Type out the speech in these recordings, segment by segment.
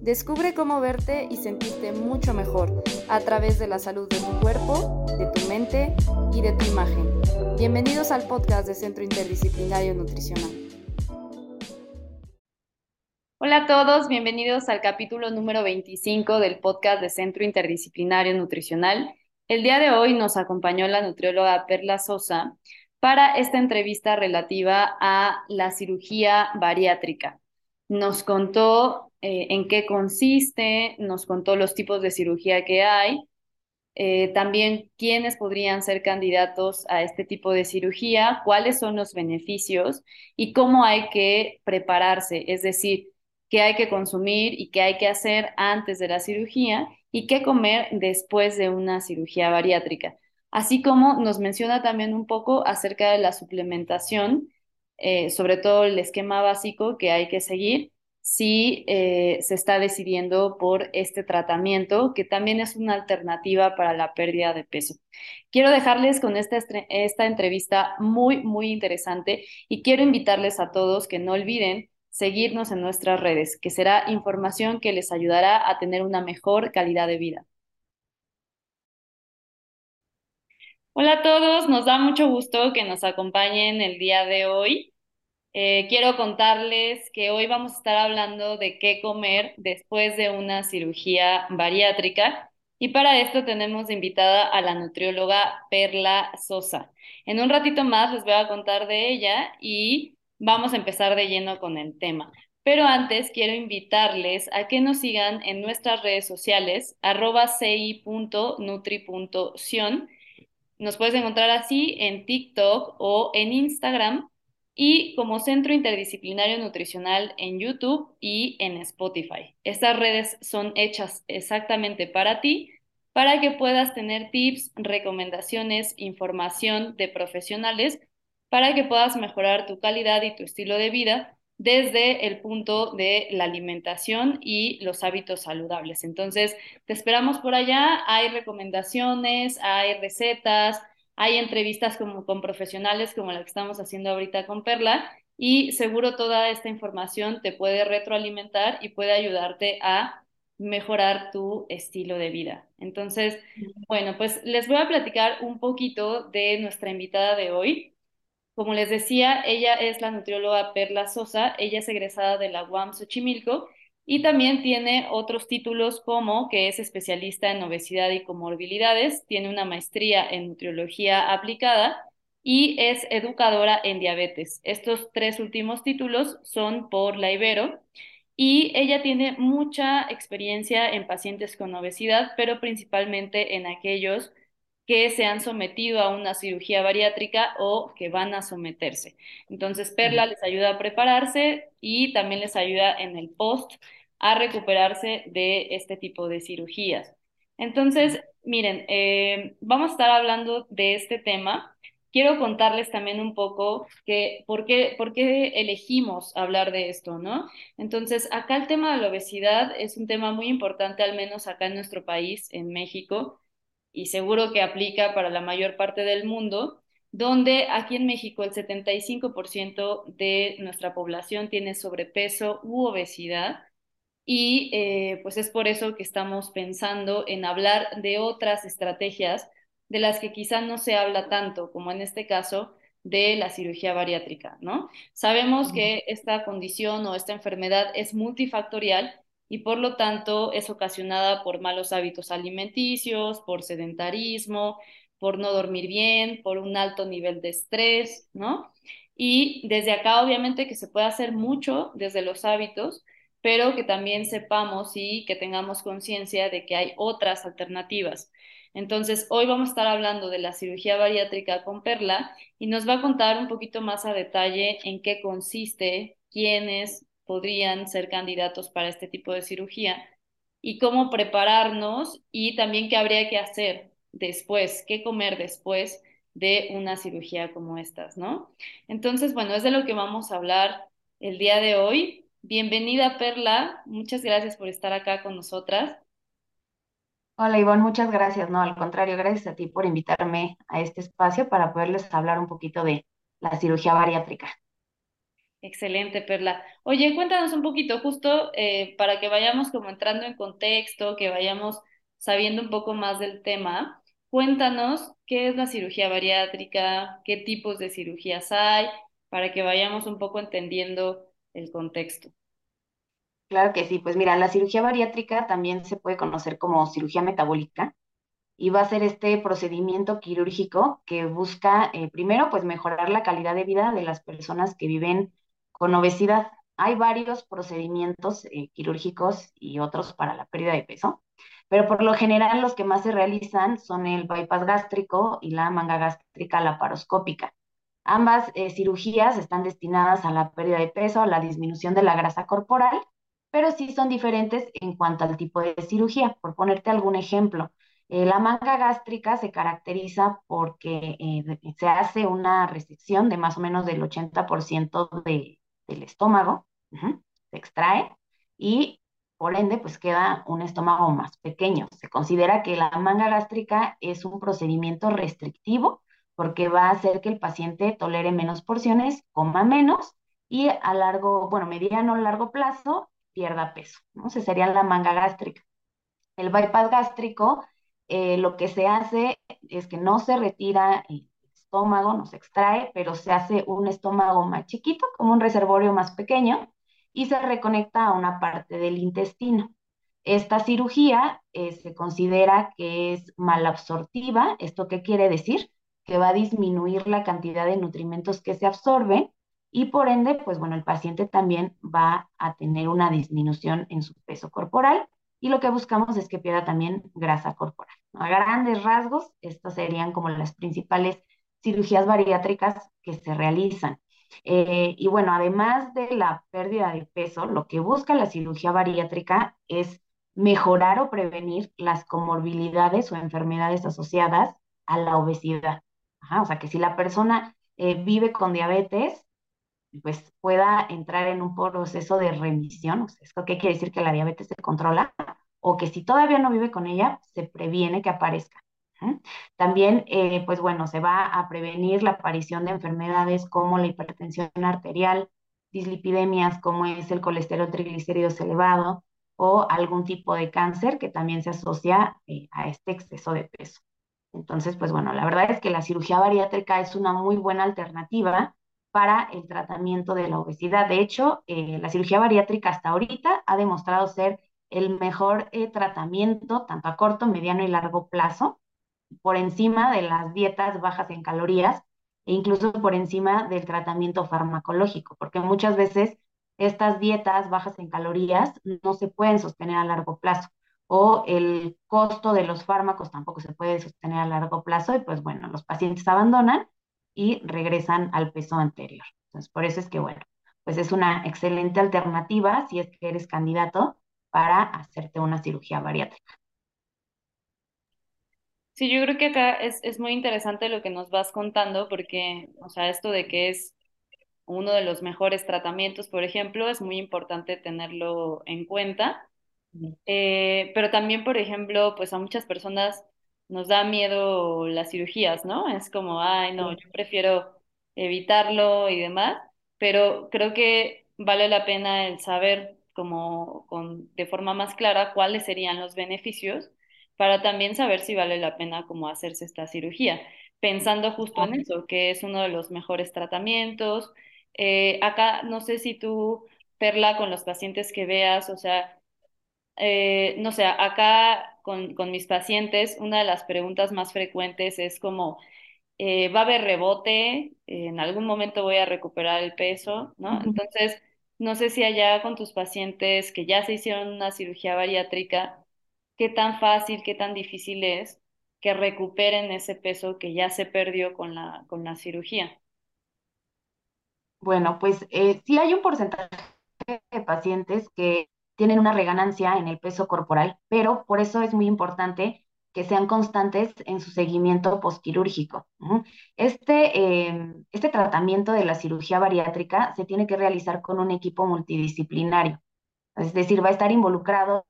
Descubre cómo verte y sentirte mucho mejor a través de la salud de tu cuerpo, de tu mente y de tu imagen. Bienvenidos al podcast de Centro Interdisciplinario Nutricional. Hola a todos, bienvenidos al capítulo número 25 del podcast de Centro Interdisciplinario Nutricional. El día de hoy nos acompañó la nutrióloga Perla Sosa para esta entrevista relativa a la cirugía bariátrica. Nos contó eh, en qué consiste, nos contó los tipos de cirugía que hay, eh, también quiénes podrían ser candidatos a este tipo de cirugía, cuáles son los beneficios y cómo hay que prepararse, es decir, qué hay que consumir y qué hay que hacer antes de la cirugía y qué comer después de una cirugía bariátrica. Así como nos menciona también un poco acerca de la suplementación, eh, sobre todo el esquema básico que hay que seguir si eh, se está decidiendo por este tratamiento, que también es una alternativa para la pérdida de peso. Quiero dejarles con esta, esta entrevista muy, muy interesante y quiero invitarles a todos que no olviden seguirnos en nuestras redes, que será información que les ayudará a tener una mejor calidad de vida. Hola a todos, nos da mucho gusto que nos acompañen el día de hoy. Eh, quiero contarles que hoy vamos a estar hablando de qué comer después de una cirugía bariátrica y para esto tenemos invitada a la nutrióloga Perla Sosa. En un ratito más les voy a contar de ella y vamos a empezar de lleno con el tema. Pero antes quiero invitarles a que nos sigan en nuestras redes sociales, arroba ci.nutri.sion. Nos puedes encontrar así en TikTok o en Instagram y como Centro Interdisciplinario Nutricional en YouTube y en Spotify. Estas redes son hechas exactamente para ti, para que puedas tener tips, recomendaciones, información de profesionales, para que puedas mejorar tu calidad y tu estilo de vida desde el punto de la alimentación y los hábitos saludables. Entonces, te esperamos por allá. Hay recomendaciones, hay recetas, hay entrevistas como, con profesionales como la que estamos haciendo ahorita con Perla y seguro toda esta información te puede retroalimentar y puede ayudarte a mejorar tu estilo de vida. Entonces, bueno, pues les voy a platicar un poquito de nuestra invitada de hoy. Como les decía, ella es la nutrióloga Perla Sosa, ella es egresada de la UAM Xochimilco y también tiene otros títulos como que es especialista en obesidad y comorbilidades, tiene una maestría en nutriología aplicada y es educadora en diabetes. Estos tres últimos títulos son por la Ibero y ella tiene mucha experiencia en pacientes con obesidad, pero principalmente en aquellos que se han sometido a una cirugía bariátrica o que van a someterse. Entonces, Perla les ayuda a prepararse y también les ayuda en el post a recuperarse de este tipo de cirugías. Entonces, miren, eh, vamos a estar hablando de este tema. Quiero contarles también un poco que, por, qué, por qué elegimos hablar de esto, ¿no? Entonces, acá el tema de la obesidad es un tema muy importante, al menos acá en nuestro país, en México, y seguro que aplica para la mayor parte del mundo, donde aquí en México el 75% de nuestra población tiene sobrepeso u obesidad y eh, pues es por eso que estamos pensando en hablar de otras estrategias de las que quizá no se habla tanto, como en este caso de la cirugía bariátrica, ¿no? Sabemos que esta condición o esta enfermedad es multifactorial y por lo tanto es ocasionada por malos hábitos alimenticios, por sedentarismo, por no dormir bien, por un alto nivel de estrés, ¿no? Y desde acá obviamente que se puede hacer mucho desde los hábitos, pero que también sepamos y que tengamos conciencia de que hay otras alternativas. Entonces, hoy vamos a estar hablando de la cirugía bariátrica con Perla y nos va a contar un poquito más a detalle en qué consiste, quiénes podrían ser candidatos para este tipo de cirugía y cómo prepararnos y también qué habría que hacer después, qué comer después de una cirugía como estas, ¿no? Entonces, bueno, es de lo que vamos a hablar el día de hoy. Bienvenida, Perla. Muchas gracias por estar acá con nosotras. Hola, Ivonne, muchas gracias. No, al contrario, gracias a ti por invitarme a este espacio para poderles hablar un poquito de la cirugía bariátrica. Excelente, Perla. Oye, cuéntanos un poquito, justo eh, para que vayamos como entrando en contexto, que vayamos sabiendo un poco más del tema. Cuéntanos qué es la cirugía bariátrica, qué tipos de cirugías hay, para que vayamos un poco entendiendo el contexto. Claro que sí, pues mira, la cirugía bariátrica también se puede conocer como cirugía metabólica y va a ser este procedimiento quirúrgico que busca eh, primero pues mejorar la calidad de vida de las personas que viven con obesidad. Hay varios procedimientos eh, quirúrgicos y otros para la pérdida de peso, pero por lo general los que más se realizan son el bypass gástrico y la manga gástrica laparoscópica. Ambas eh, cirugías están destinadas a la pérdida de peso, a la disminución de la grasa corporal, pero sí son diferentes en cuanto al tipo de cirugía. Por ponerte algún ejemplo, eh, la manga gástrica se caracteriza porque eh, se hace una resección de más o menos del 80% de, del estómago, se extrae y por ende pues queda un estómago más pequeño. Se considera que la manga gástrica es un procedimiento restrictivo porque va a hacer que el paciente tolere menos porciones, coma menos y a largo, bueno, mediano o largo plazo pierda peso, ¿no? Se sería la manga gástrica. El bypass gástrico, eh, lo que se hace es que no se retira el estómago, no se extrae, pero se hace un estómago más chiquito, como un reservorio más pequeño, y se reconecta a una parte del intestino. Esta cirugía eh, se considera que es malabsortiva. ¿Esto qué quiere decir? Que va a disminuir la cantidad de nutrimentos que se absorben y por ende, pues bueno, el paciente también va a tener una disminución en su peso corporal y lo que buscamos es que pierda también grasa corporal. A grandes rasgos, estas serían como las principales cirugías bariátricas que se realizan. Eh, y bueno, además de la pérdida de peso, lo que busca la cirugía bariátrica es mejorar o prevenir las comorbilidades o enfermedades asociadas a la obesidad. O sea, que si la persona eh, vive con diabetes, pues pueda entrar en un proceso de remisión. O sea, ¿Esto qué quiere decir? Que la diabetes se controla o que si todavía no vive con ella, se previene que aparezca. También, eh, pues bueno, se va a prevenir la aparición de enfermedades como la hipertensión arterial, dislipidemias como es el colesterol triglicéridos elevado o algún tipo de cáncer que también se asocia eh, a este exceso de peso. Entonces, pues bueno, la verdad es que la cirugía bariátrica es una muy buena alternativa para el tratamiento de la obesidad. De hecho, eh, la cirugía bariátrica hasta ahorita ha demostrado ser el mejor eh, tratamiento, tanto a corto, mediano y largo plazo, por encima de las dietas bajas en calorías e incluso por encima del tratamiento farmacológico, porque muchas veces estas dietas bajas en calorías no se pueden sostener a largo plazo o el costo de los fármacos tampoco se puede sostener a largo plazo y pues bueno, los pacientes abandonan y regresan al peso anterior. Entonces, por eso es que, bueno, pues es una excelente alternativa si es que eres candidato para hacerte una cirugía bariátrica. Sí, yo creo que acá es, es muy interesante lo que nos vas contando porque, o sea, esto de que es uno de los mejores tratamientos, por ejemplo, es muy importante tenerlo en cuenta. Eh, pero también, por ejemplo, pues a muchas personas nos da miedo las cirugías, ¿no? Es como, ay, no, yo prefiero evitarlo y demás, pero creo que vale la pena el saber como con, de forma más clara cuáles serían los beneficios para también saber si vale la pena como hacerse esta cirugía, pensando justo en eso, que es uno de los mejores tratamientos. Eh, acá, no sé si tú, Perla, con los pacientes que veas, o sea, eh, no sé, acá con, con, mis pacientes, una de las preguntas más frecuentes es como, eh, ¿va a haber rebote? ¿En algún momento voy a recuperar el peso? ¿No? Entonces, no sé si allá con tus pacientes que ya se hicieron una cirugía bariátrica, qué tan fácil, qué tan difícil es que recuperen ese peso que ya se perdió con la, con la cirugía. Bueno, pues eh, sí hay un porcentaje de pacientes que tienen una reganancia en el peso corporal, pero por eso es muy importante que sean constantes en su seguimiento postquirúrgico. Este, em, este tratamiento de la cirugía bariátrica se tiene que realizar con un equipo multidisciplinario, es decir, va a estar involucrado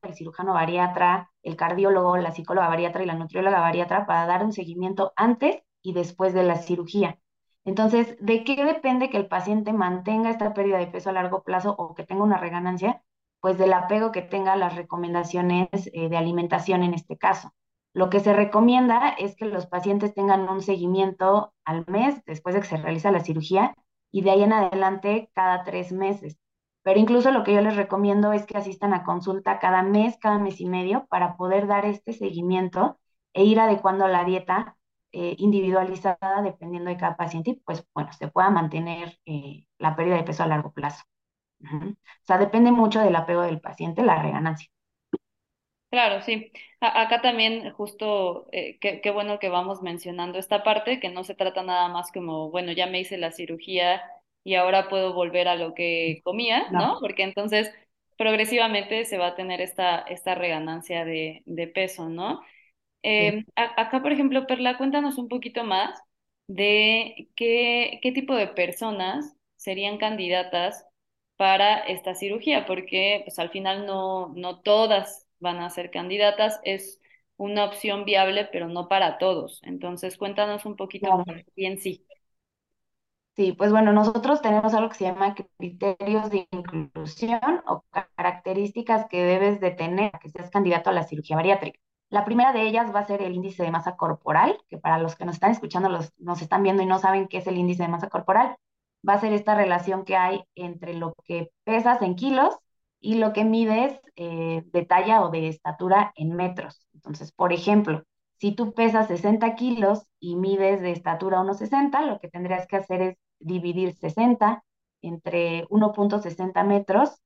el cirujano bariatra, el cardiólogo, la psicóloga bariatra y la nutrióloga bariatra para dar un seguimiento antes y después de la cirugía. Entonces, ¿de qué depende que el paciente mantenga esta pérdida de peso a largo plazo o que tenga una reganancia? Pues del apego que tenga a las recomendaciones eh, de alimentación en este caso. Lo que se recomienda es que los pacientes tengan un seguimiento al mes después de que se realiza la cirugía y de ahí en adelante cada tres meses. Pero incluso lo que yo les recomiendo es que asistan a consulta cada mes, cada mes y medio para poder dar este seguimiento e ir adecuando la dieta eh, individualizada dependiendo de cada paciente y pues bueno, se pueda mantener eh, la pérdida de peso a largo plazo. O sea, depende mucho del apego del paciente, la reganancia. Claro, sí. acá también justo, eh, qué, bueno que vamos mencionando esta parte, que no se trata nada más como, bueno, ya me hice la cirugía y ahora puedo volver a lo que comía, ¿no? Porque entonces progresivamente se va a tener esta, esta reganancia de, de peso, ¿no? Eh, acá, por ejemplo, Perla, cuéntanos un poquito más de qué, qué tipo de personas serían candidatas para esta cirugía, porque pues al final no, no todas van a ser candidatas, es una opción viable, pero no para todos. Entonces, cuéntanos un poquito más bien sí. Sí, pues bueno, nosotros tenemos algo que se llama criterios de inclusión o características que debes de tener que seas candidato a la cirugía bariátrica. La primera de ellas va a ser el índice de masa corporal, que para los que nos están escuchando, los, nos están viendo y no saben qué es el índice de masa corporal, va a ser esta relación que hay entre lo que pesas en kilos y lo que mides eh, de talla o de estatura en metros. Entonces, por ejemplo, si tú pesas 60 kilos y mides de estatura 1,60, lo que tendrías que hacer es dividir 60 entre 1.60 metros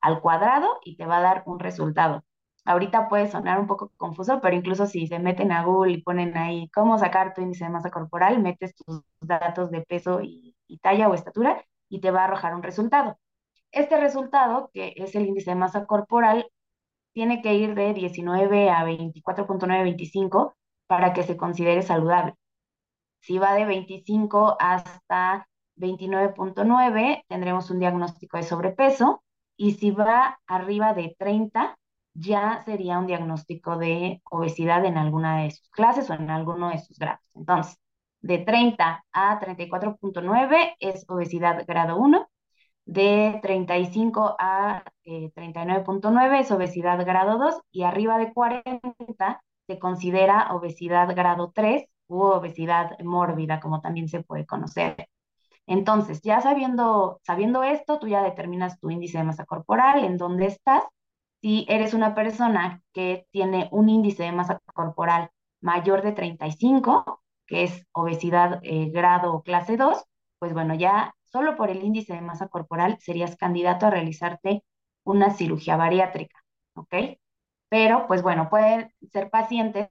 al cuadrado y te va a dar un resultado. Ahorita puede sonar un poco confuso, pero incluso si se meten a Google y ponen ahí cómo sacar tu índice de masa corporal, metes tus datos de peso y, y talla o estatura y te va a arrojar un resultado. Este resultado, que es el índice de masa corporal, tiene que ir de 19 a 24.925 para que se considere saludable. Si va de 25 hasta 29.9, tendremos un diagnóstico de sobrepeso. Y si va arriba de 30, ya sería un diagnóstico de obesidad en alguna de sus clases o en alguno de sus grados. Entonces, de 30 a 34.9 es obesidad grado 1 de 35 a 39.9 eh, es obesidad grado 2 y arriba de 40 se considera obesidad grado 3 u obesidad mórbida, como también se puede conocer. Entonces, ya sabiendo, sabiendo esto, tú ya determinas tu índice de masa corporal, en dónde estás. Si eres una persona que tiene un índice de masa corporal mayor de 35, que es obesidad eh, grado clase 2, pues bueno, ya solo por el índice de masa corporal serías candidato a realizarte una cirugía bariátrica, ¿ok? Pero, pues bueno, pueden ser pacientes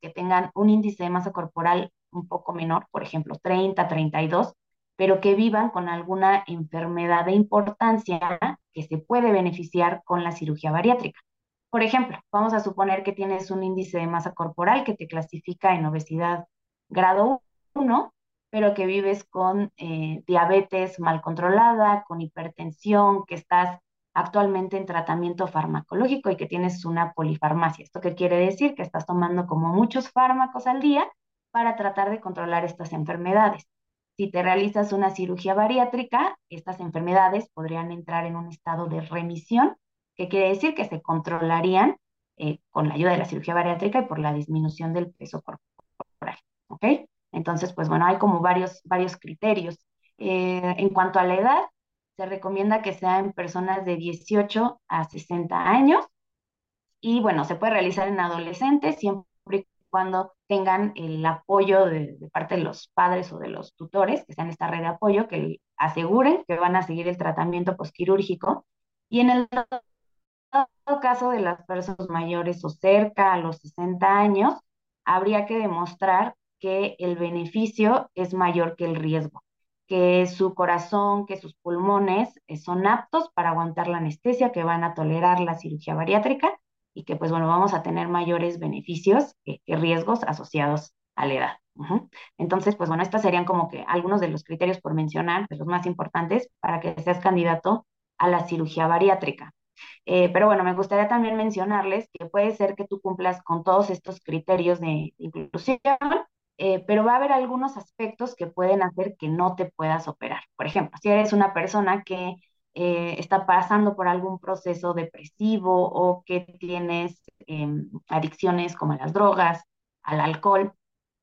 que tengan un índice de masa corporal un poco menor, por ejemplo, 30, 32, pero que vivan con alguna enfermedad de importancia que se puede beneficiar con la cirugía bariátrica. Por ejemplo, vamos a suponer que tienes un índice de masa corporal que te clasifica en obesidad grado 1 pero que vives con eh, diabetes mal controlada, con hipertensión, que estás actualmente en tratamiento farmacológico y que tienes una polifarmacia. ¿Esto qué quiere decir? Que estás tomando como muchos fármacos al día para tratar de controlar estas enfermedades. Si te realizas una cirugía bariátrica, estas enfermedades podrían entrar en un estado de remisión, que quiere decir que se controlarían eh, con la ayuda de la cirugía bariátrica y por la disminución del peso corporal. ¿Ok? Entonces, pues bueno, hay como varios, varios criterios. Eh, en cuanto a la edad, se recomienda que sea en personas de 18 a 60 años y bueno, se puede realizar en adolescentes siempre y cuando tengan el apoyo de, parte de los padres o de los tutores, que sean esta red de apoyo, que aseguren que van a seguir el tratamiento postquirúrgico. Y en el caso de las personas mayores o cerca a los 60 años, habría que demostrar que el beneficio es mayor que el riesgo, que su corazón, que sus pulmones eh, son aptos para aguantar la anestesia, que van a tolerar la cirugía bariátrica y que pues bueno, vamos a tener mayores beneficios que, riesgos asociados a la edad. Entonces, pues bueno, estos serían como que algunos de los criterios por mencionar, de los más importantes, para que seas candidato a la cirugía bariátrica. Eh, pero bueno, me gustaría también mencionarles que puede ser que tú cumplas con todos estos criterios de inclusión, eh, pero va a haber algunos aspectos que pueden hacer que no te puedas operar. Por ejemplo, si eres una persona que eh, está pasando por algún proceso depresivo o que tienes em, adicciones como las drogas, al alcohol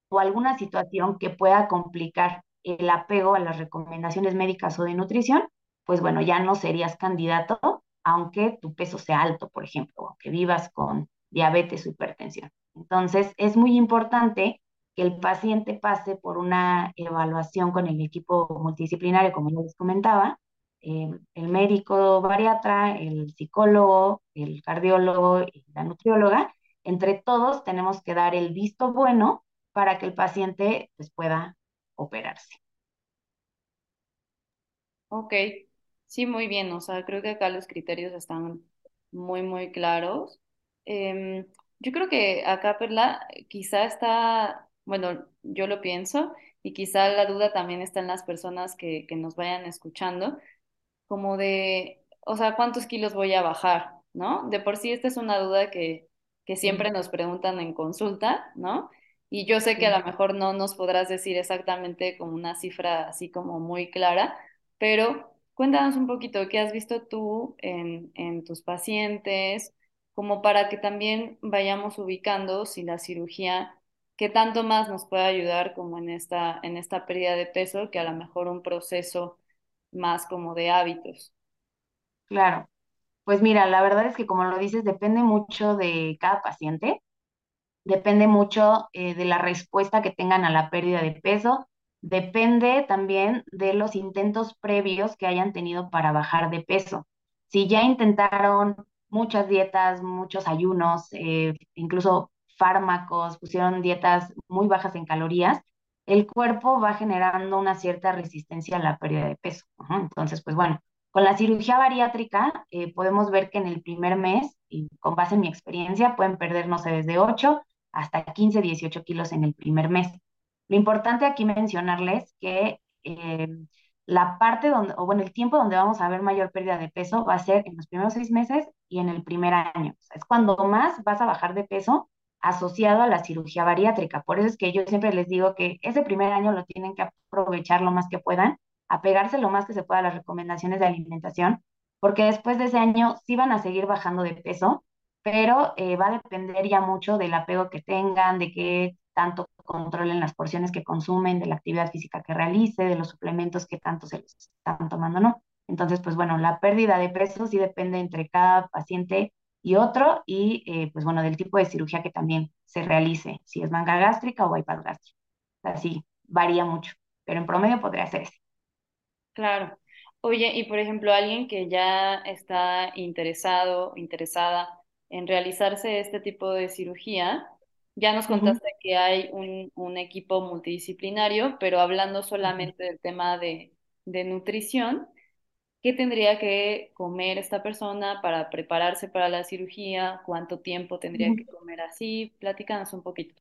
o alguna situación que pueda complicar el apego a las recomendaciones médicas o de nutrición, pues bueno, ya no serías candidato, aunque tu peso sea alto, por ejemplo, o aunque vivas con diabetes o hipertensión. Entonces, es muy importante que el paciente pase por una evaluación con el equipo multidisciplinario, como ya les comentaba, eh, el médico bariatra, el psicólogo, el cardiólogo y la nutrióloga. Entre todos tenemos que dar el visto bueno para que el paciente pues, pueda operarse. Ok, sí, muy bien. O sea, creo que acá los criterios están muy, muy claros. Em, yo creo que acá, Perla, quizá está, bueno, yo lo pienso, y quizá la duda también está en las personas que, que nos vayan escuchando, como de, o sea, ¿cuántos kilos voy a bajar? ¿No? De por sí esta es una duda que, que siempre nos preguntan en consulta, ¿no? Y yo sé que a lo mejor no nos podrás decir exactamente como una cifra así como muy clara, pero cuéntanos un poquito qué has visto tú en, en tus pacientes, como para que también vayamos ubicando si la cirugía, qué tanto más nos puede ayudar como en esta, en esta pérdida de peso, que a lo mejor un proceso más como de hábitos. Claro. Pues mira, la verdad es que como lo dices, depende mucho de cada paciente, depende mucho eh, de la respuesta que tengan a la pérdida de peso, depende también de los intentos previos que hayan tenido para bajar de peso. Si ya intentaron muchas dietas, muchos ayunos, eh, incluso fármacos, pusieron dietas muy bajas en calorías, el cuerpo va generando una cierta resistencia a la pérdida de peso. Entonces, pues bueno, con la cirugía bariátrica eh, podemos ver que en el primer mes, y con base en mi experiencia, pueden perder, no sé, desde 8 hasta 15, 18 kilos en el primer mes. Lo importante aquí mencionarles que eh, la parte donde, o bueno, el tiempo donde vamos a ver mayor pérdida de peso va a ser en los primeros seis meses y en el primer año. es cuando más vas a bajar de peso asociado a la cirugía bariátrica. Por eso es que yo siempre les digo que ese primer año lo tienen que aprovechar lo más que puedan, apegarse lo más que se pueda a las recomendaciones de alimentación, porque después de ese año sí van a seguir bajando de peso, pero eh, va a depender ya mucho del apego que tengan, de qué tanto controlen las porciones que consumen, de la actividad física que realice, de los suplementos que tanto se les están tomando, ¿no? Entonces, pues bueno, la pérdida de peso sí depende entre cada paciente y otro, y eh, pues bueno, del tipo de cirugía que también se realice, si es manga gástrica o bypass gástrico. Así, varía mucho, pero en promedio podría ser ese. Claro. Oye, y por ejemplo, alguien que ya está interesado, interesada en realizarse este tipo de cirugía, ya nos contaste que hay un, un, equipo multidisciplinario, pero hablando solamente del tema de, de nutrición, qué tendría que comer esta persona para prepararse para la cirugía, cuánto tiempo tendría que comer así. Platícanos un poquito.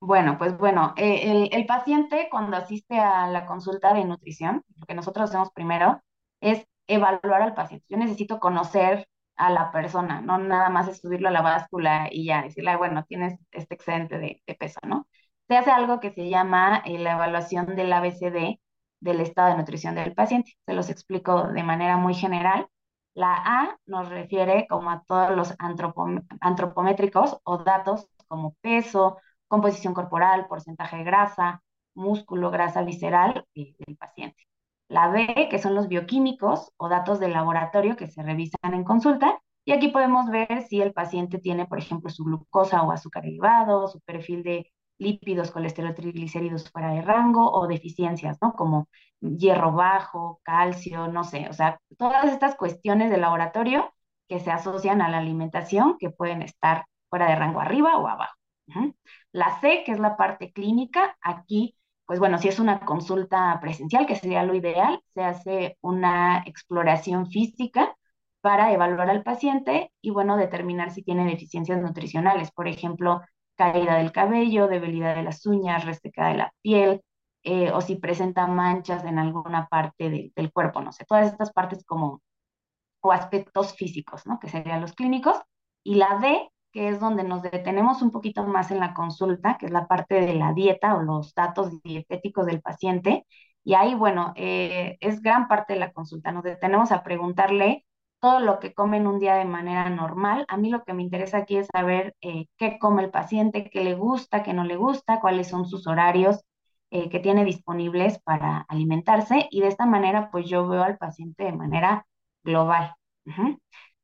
Bueno, pues bueno, eh, el, el, paciente cuando asiste a la consulta de nutrición, lo que nosotros hacemos primero es evaluar al paciente. Yo necesito conocer a la persona, no nada más es subirlo a la báscula y ya decirle, bueno, tienes este excedente de, de peso, ¿no? Se hace algo que se llama eh, la evaluación del ABCD, del estado de nutrición del paciente. Se los explico de manera muy general. La A nos refiere como a todos los antropométricos o datos como peso, composición corporal, porcentaje de grasa, músculo, grasa visceral eh, del paciente. La B, que son los bioquímicos o datos de laboratorio que se revisan en consulta. Y aquí podemos ver si el paciente tiene, por ejemplo, su glucosa o azúcar elevado, su perfil de lípidos, colesterol, triglicéridos fuera de rango o deficiencias, ¿no? Como hierro bajo, calcio, no sé, o sea, todas estas cuestiones de laboratorio que se asocian a la alimentación que pueden estar fuera de rango arriba o abajo. La C, que es la parte clínica, aquí, pues bueno, si es una consulta presencial, que sería lo ideal, se hace una exploración física para evaluar al paciente y, bueno, determinar si tiene deficiencias nutricionales. Por ejemplo, caída del cabello, debilidad de las uñas, reseca de la piel, eh, o si presenta manchas en alguna parte del cuerpo, no sé, todas estas partes como, o aspectos físicos, ¿no? Que serían los clínicos. Y la D, que es donde nos detenemos un poquito más en la consulta, que es la parte de la dieta o los datos dietéticos del paciente. Y ahí, bueno, eh, es gran parte de la consulta. Nos detenemos a preguntarle todo lo que come en un día de manera normal. A mí lo que me interesa aquí es saber eh, qué come el paciente, qué le gusta, qué no le gusta, cuáles son sus horarios eh, que tiene disponibles para alimentarse y de esta manera pues yo veo al paciente de manera global.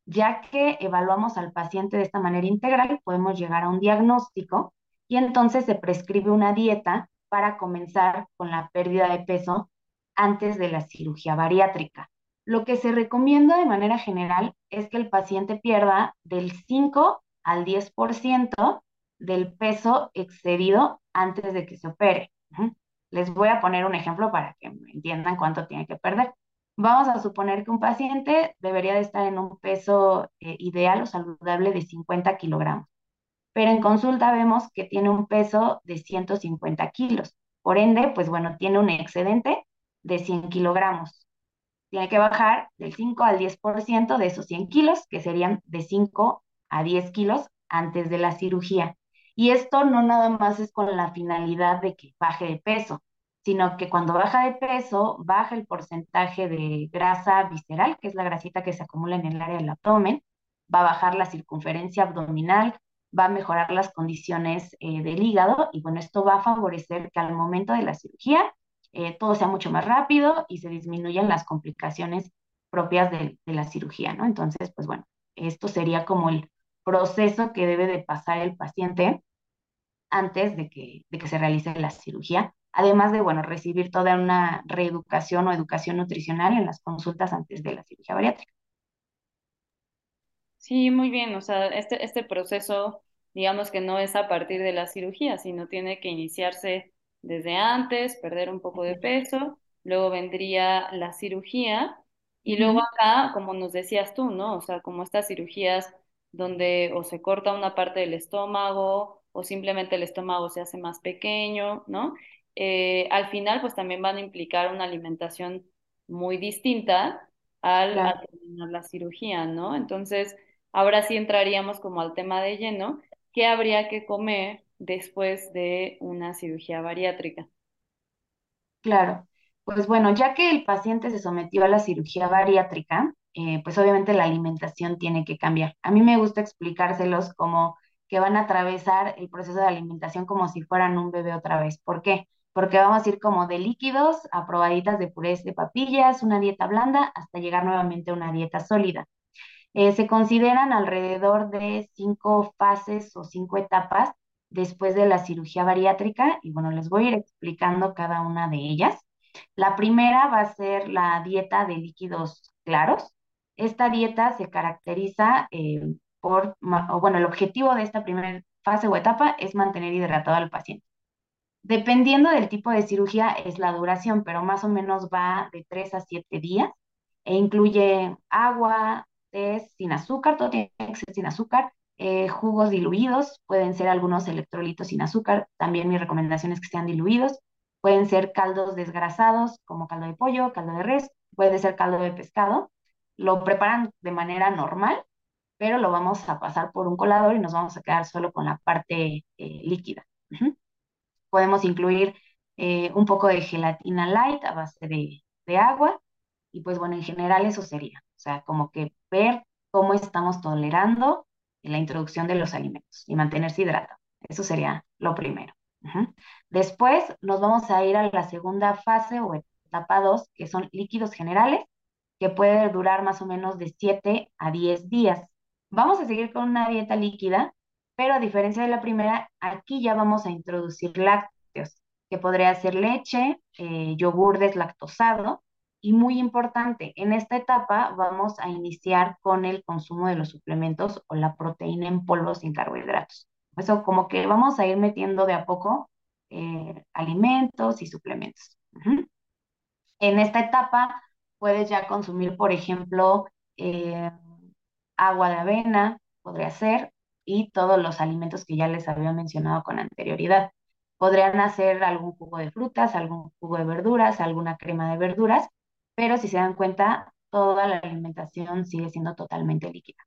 Ya que evaluamos al paciente de esta manera integral, podemos llegar a un diagnóstico y entonces se prescribe una dieta para comenzar con la pérdida de peso antes de la cirugía bariátrica. Lo que se recomienda de manera general es que el paciente pierda del 5 al 10% del peso excedido antes de que se opere. Les voy a poner un ejemplo para que entiendan cuánto tiene que perder. Vamos a suponer que un paciente debería de estar en un peso eh, ideal o saludable de 50 kilogramos, pero en consulta vemos que tiene un peso de 150 kilos. Por ende, pues bueno, tiene un excedente de 100 kilogramos tiene que bajar del 5 al 10% de esos 100 kilos, que serían de 5 a 10 kilos antes de la cirugía. Y esto no nada más es con la finalidad de que baje de peso, sino que cuando baja de peso, baja el porcentaje de grasa visceral, que es la grasita que se acumula en el área del abdomen, va a bajar la circunferencia abdominal, va a mejorar las condiciones eh, del hígado y bueno, esto va a favorecer que al momento de la cirugía eh, todo sea mucho más rápido y se disminuyan las complicaciones propias de, la cirugía, ¿no? Entonces, pues bueno, esto sería como el proceso que debe de pasar el paciente antes de que, de que se realice la cirugía, además de, bueno, recibir toda una reeducación o educación nutricional en las consultas antes de la cirugía bariátrica. Sí, muy bien, o sea, este, este proceso, digamos que no es a partir de la cirugía, sino tiene que iniciarse desde antes, perder un poco de peso, luego vendría la cirugía y luego acá, como nos decías tú, ¿no? O sea, como estas cirugías donde o se corta una parte del estómago o simplemente el estómago se hace más pequeño, ¿no? Eh, al final, pues también van a implicar una alimentación muy distinta al terminar la cirugía, ¿no? Entonces, ahora sí entraríamos como al tema de lleno, ¿qué habría que comer después de una cirugía bariátrica. Claro, pues bueno, ya que el paciente se sometió a la cirugía bariátrica, eh, pues obviamente la alimentación tiene que cambiar. A mí me gusta explicárselos como que van a atravesar el proceso de alimentación como si fueran un bebé otra vez. ¿Por qué? Porque vamos a ir como de líquidos a probaditas de purés de papillas, una dieta blanda, hasta llegar nuevamente a una dieta sólida. Eh, se consideran alrededor de cinco fases o cinco etapas después de la cirugía bariátrica y bueno, les voy a ir explicando cada una de ellas. La primera va a ser la dieta de líquidos claros. Esta dieta se caracteriza eh, por, bueno, el objetivo de esta primera fase o etapa es mantener hidratado al paciente. Dependiendo del tipo de cirugía es la duración, pero más o menos va de 3 a 7 días e incluye agua, té sin azúcar, todo tiene que ser sin azúcar, eh, jugos diluidos, pueden ser algunos electrolitos sin azúcar, también mi recomendación es que sean diluidos, pueden ser caldos desgrasados como caldo de pollo, caldo de res, puede ser caldo de pescado, lo preparan de manera normal, pero lo vamos a pasar por un colador y nos vamos a quedar solo con la parte eh, líquida. Podemos incluir eh, un poco de gelatina light a base de, de agua y pues bueno, en general eso sería, o sea, como que ver cómo estamos tolerando la introducción de los alimentos y mantenerse hidratado. Eso sería lo primero. Después nos vamos a ir a la segunda fase o etapa 2, que son líquidos generales, que puede durar más o menos de 7 a 10 días. Vamos a seguir con una dieta líquida, pero a diferencia de la primera, aquí ya vamos a introducir lácteos, que podría ser leche, eh, yogur deslactosado, y muy importante, en esta etapa vamos a iniciar con el consumo de los suplementos o la proteína en polvo sin carbohidratos. Eso como que vamos a ir metiendo de a poco eh, alimentos y suplementos. En esta etapa puedes ya consumir, por ejemplo, eh, agua de avena, podría ser, y todos los alimentos que ya les había mencionado con anterioridad. Podrían hacer algún jugo de frutas, algún jugo de verduras, alguna crema de verduras, pero si se dan cuenta, toda la alimentación sigue siendo totalmente líquida.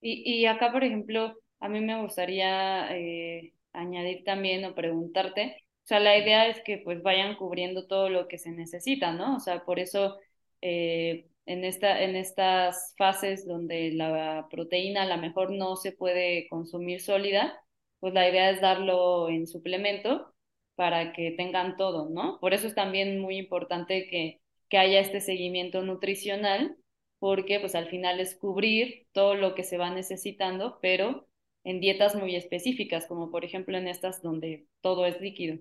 Y, y acá, por ejemplo, a mí me gustaría eh, añadir también o preguntarte, o sea, la idea es que pues vayan cubriendo todo lo que se necesita, ¿no? O sea, por eso eh, en esta, en estas fases donde la proteína a lo mejor no se puede consumir sólida, pues la idea es darlo en suplemento para que tengan todo, ¿no? Por eso es también muy importante que, que haya este seguimiento nutricional porque pues al final es cubrir todo lo que se va necesitando, pero en dietas muy específicas, como por ejemplo en estas donde todo es líquido.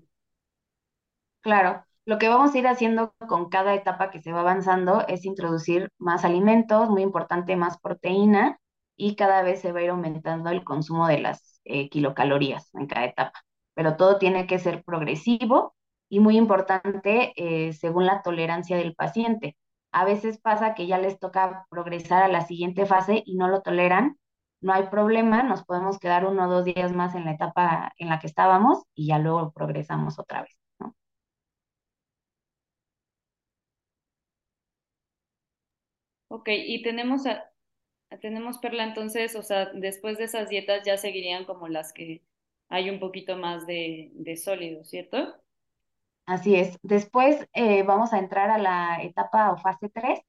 Claro, lo que vamos a ir haciendo con cada etapa que se va avanzando es introducir más alimentos, muy importante, más proteína, y cada vez se va a ir aumentando el consumo de las eh, kilocalorías en cada etapa. Pero todo tiene que ser progresivo y muy importante eh, según la tolerancia del paciente. A veces pasa que ya les toca progresar a la siguiente fase y no lo toleran. No hay problema, nos podemos quedar uno o dos días más en la etapa en la que estábamos y ya luego progresamos otra vez. Ok, y tenemos, a, tenemos Perla entonces, o sea, después de esas dietas ya seguirían como las que hay un poquito más de, de sólido, ¿cierto? Así es. Después eh, vamos a entrar a la etapa o fase 3,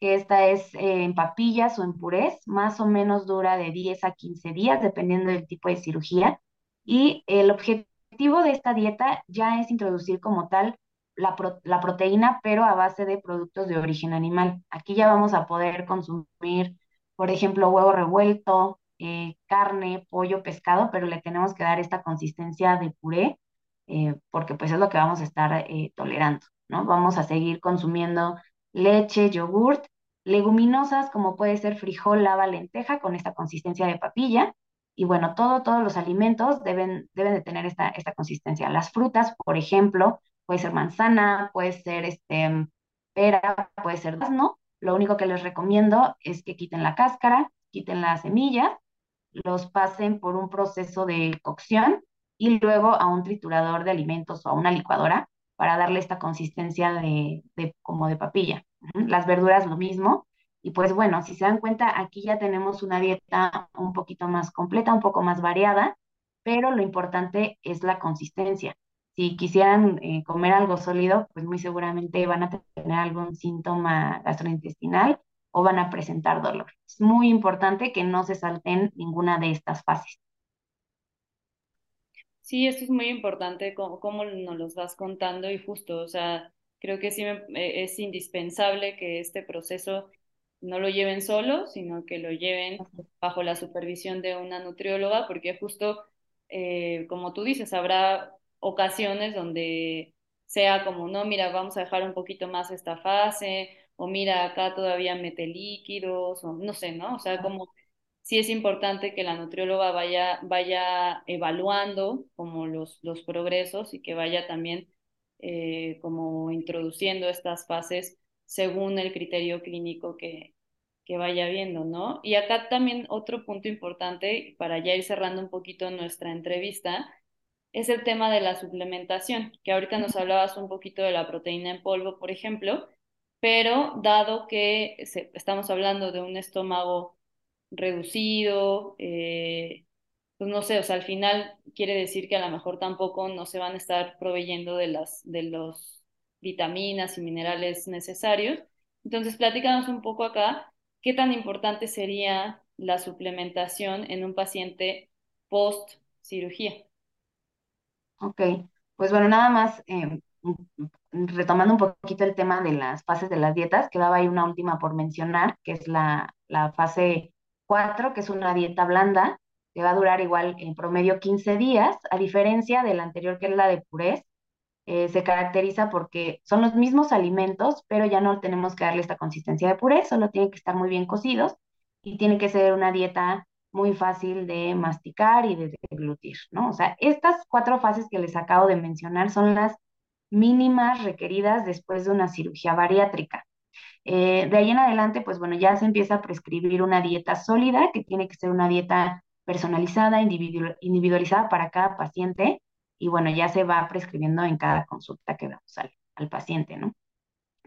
que esta es eh, en papillas o en purés, más o menos dura de 10 a 15 días, dependiendo del tipo de cirugía. Y el objetivo de esta dieta ya es introducir como tal la, pro- la proteína, pero a base de productos de origen animal. Aquí ya vamos a poder consumir, por ejemplo, huevo revuelto, eh, carne, pollo, pescado, pero le tenemos que dar esta consistencia de puré eh, porque pues es lo que vamos a estar eh, tolerando, ¿no? Vamos a seguir consumiendo leche, yogurt, leguminosas como puede ser frijol, lava, lenteja con esta consistencia de papilla. Y bueno, todo, todos los alimentos deben, deben de tener esta, esta consistencia. Las frutas, por ejemplo, puede ser manzana, puede ser este, pera, puede ser durazno. Lo único que les recomiendo es que quiten la cáscara, quiten las semillas, los pasen por un proceso de cocción y luego a un triturador de alimentos o a una licuadora para darle esta consistencia de, como de papilla. Las verduras lo mismo. Y pues bueno, si se dan cuenta, aquí ya tenemos una dieta un poquito más completa, un poco más variada, pero lo importante es la consistencia. Si quisieran eh, comer algo sólido, pues muy seguramente van a tener algún síntoma gastrointestinal o van a presentar dolor. Es muy importante que no se salten ninguna de estas fases. Sí, esto es muy importante, cómo, cómo nos los vas contando y justo, o sea, creo que sí me- eh, es indispensable que este proceso no lo lleven solo, sino que lo lleven bajo la supervisión de una nutrióloga, porque justo, eh, como tú dices, habrá ocasiones donde sea como, no, mira, vamos a dejar un poquito más esta fase, o mira, acá todavía mete líquidos, o no sé, ¿no? O sea, como sí es importante que la nutrióloga vaya, vaya evaluando como los, los progresos y que vaya también eh, como introduciendo estas fases según el criterio clínico que, que vaya viendo, ¿no? Y acá también otro punto importante, para ya ir cerrando un poquito nuestra entrevista, es el tema de la suplementación, que ahorita nos hablabas un poquito de la proteína en polvo, por ejemplo, pero dado que se- estamos hablando de un estómago reducido, eh, pues no sé, o sea, al final quiere decir que a lo mejor tampoco no se van a estar proveyendo de las, de los vitaminas y minerales necesarios. Entonces, platícanos un poco acá, ¿qué tan importante sería la suplementación en un paciente post cirugía? Ok, pues bueno, nada más eh, retomando un poquito el tema de las fases de las dietas, quedaba ahí una última por mencionar, que es la, la fase 4, que es una dieta blanda, que va a durar igual en promedio 15 días, a diferencia de la anterior, que es la de purés, eh, se caracteriza porque son los mismos alimentos, pero ya no tenemos que darle esta consistencia de puré, solo tienen que estar muy bien cocidos y tiene que ser una dieta muy fácil de masticar y de deglutir, ¿no? O sea, estas cuatro fases que les acabo de mencionar son las mínimas requeridas después de una cirugía bariátrica. Eh, de ahí en adelante, pues bueno, ya se empieza a prescribir una dieta sólida, que tiene que ser una dieta personalizada, individu- individualizada para cada paciente, y bueno, ya se va prescribiendo en cada consulta que damos al, paciente, ¿no?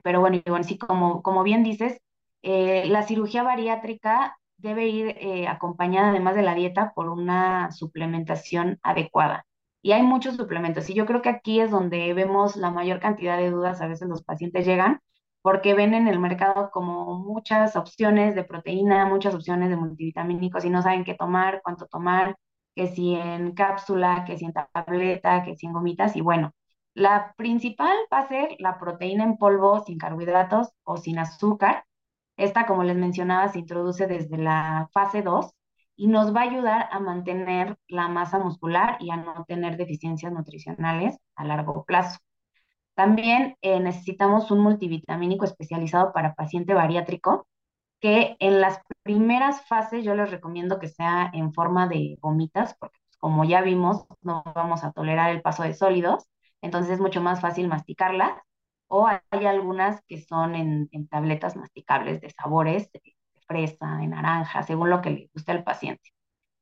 Pero bueno, y sí, como, como bien dices, eh, la cirugía bariátrica debe ir eh, acompañada, además de la dieta, por una suplementación adecuada. Y hay muchos suplementos. Y yo creo que aquí es donde vemos la mayor cantidad de dudas. A veces los pacientes llegan porque ven en el mercado como muchas opciones de proteína, muchas opciones de multivitamínicos y no saben qué tomar, cuánto tomar, que si en cápsula, que si en tableta, que si en gomitas. Y bueno, la principal va a ser la proteína en polvo sin carbohidratos o sin azúcar. Esta, como les mencionaba, se introduce desde la fase 2 y nos va a ayudar a mantener la masa muscular y a no tener deficiencias nutricionales a largo plazo. También eh, necesitamos un multivitamínico especializado para paciente bariátrico, que en las primeras fases yo les recomiendo que sea en forma de gomitas, porque pues, como ya vimos, no vamos a tolerar el paso de sólidos, entonces es mucho más fácil masticarlas, o hay algunas que son en, tabletas masticables de sabores, de, fresa, de naranja, según lo que le guste al paciente.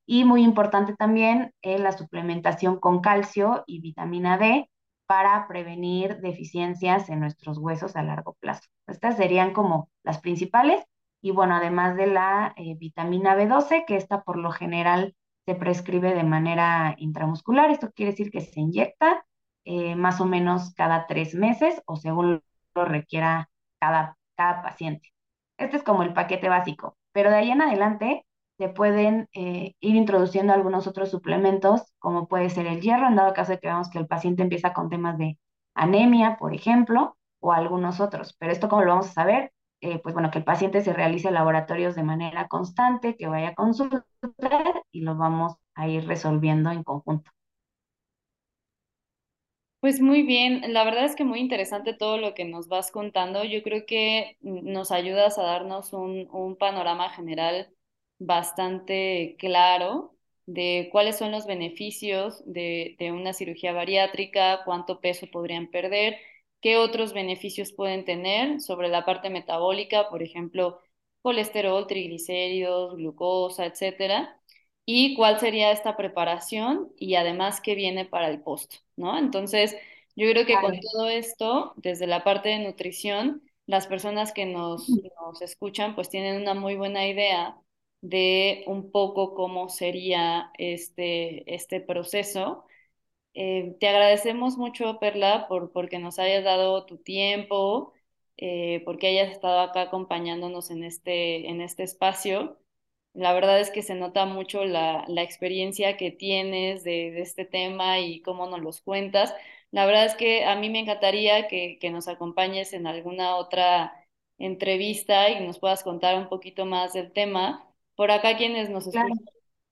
Y muy importante también es la suplementación con calcio y vitamina D, para prevenir deficiencias en nuestros huesos a largo plazo. Estas serían como las principales. Y bueno, además de la eh, vitamina B12, que esta por lo general se prescribe de manera intramuscular, esto quiere decir que se inyecta eh, más o menos cada tres meses o según lo requiera cada, cada paciente. Este es como el paquete básico, pero de ahí en adelante se pueden eh, ir introduciendo algunos otros suplementos, como puede ser el hierro, en dado caso de que veamos que el paciente empieza con temas de anemia, por ejemplo, o algunos otros. Pero esto, como lo vamos a saber? Eh, pues bueno, que el paciente se realice laboratorios de manera constante, que vaya a consultar y lo vamos a ir resolviendo en conjunto. Pues muy bien, la verdad es que muy interesante todo lo que nos vas contando. Yo creo que nos ayudas a darnos un, un panorama general bastante claro de cuáles son los beneficios de, una cirugía bariátrica, cuánto peso podrían perder, qué otros beneficios pueden tener sobre la parte metabólica, por ejemplo, colesterol, triglicéridos, glucosa, etcétera, y cuál sería esta preparación y además qué viene para el post, ¿no? Entonces, yo creo que con todo esto, desde la parte de nutrición, las personas que nos, nos escuchan pues tienen una muy buena idea de un poco cómo sería este, este proceso. Eh, te agradecemos mucho, Perla, por porque nos hayas dado tu tiempo, eh, porque hayas estado acá acompañándonos en este, en este espacio. La verdad es que se nota mucho la, la experiencia que tienes de, de, este tema y cómo nos los cuentas. La verdad es que a mí me encantaría que, que nos acompañes en alguna otra entrevista y nos puedas contar un poquito más del tema por acá quienes nos escuchan,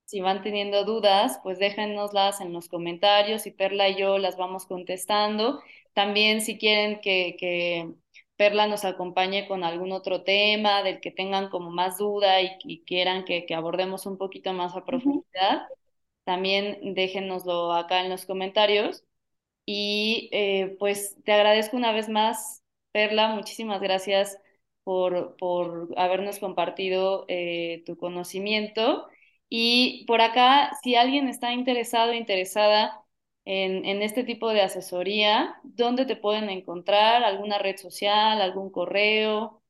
si van teniendo dudas, pues déjennoslas en los comentarios y Perla y yo las vamos contestando. También si quieren que, que Perla nos acompañe con algún otro tema del que tengan como más duda y, quieran que, que, abordemos un poquito más a profundidad, también déjennoslo acá en los comentarios. Y eh, pues te agradezco una vez más, Perla, muchísimas gracias por, por habernos compartido eh, tu conocimiento. Y por acá, si alguien está interesado, interesada en, este tipo de asesoría, ¿dónde te pueden encontrar? ¿Alguna red social? ¿Algún correo?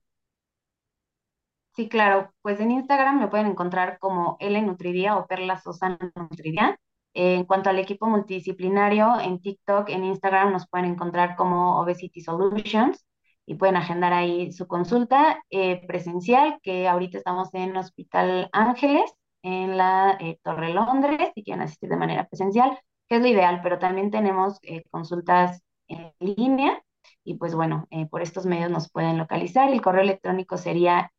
Sí, claro. Pues en Instagram me pueden encontrar como L Nutridía o Perla Sosa Nutridía. en cuanto al equipo multidisciplinario, en TikTok, en Instagram nos pueden encontrar como Obesity Solutions y pueden agendar ahí su consulta eh, presencial, que ahorita estamos en Hospital Ángeles, en la eh, Torre Londres, si quieren asistir de manera presencial, que es lo ideal, pero también tenemos eh, consultas en línea y pues bueno, por estos medios nos pueden localizar. El correo electrónico sería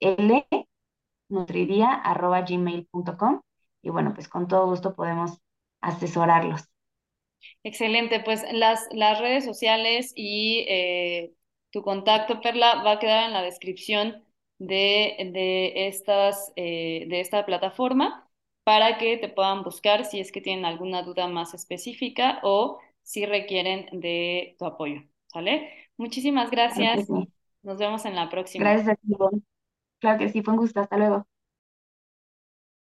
lnutridia.gmail.com y bueno, pues con todo gusto podemos asesorarlos. Excelente, pues las, las redes sociales y tu contacto, Perla, va a quedar en la descripción de, de, estas, eh, de esta plataforma para que te puedan buscar si es que tienen alguna duda más específica o si requieren de tu apoyo. ¿Sale? Muchísimas gracias. Nos vemos en la próxima. Gracias a ti. Claro que sí, fue un gusto. Hasta luego.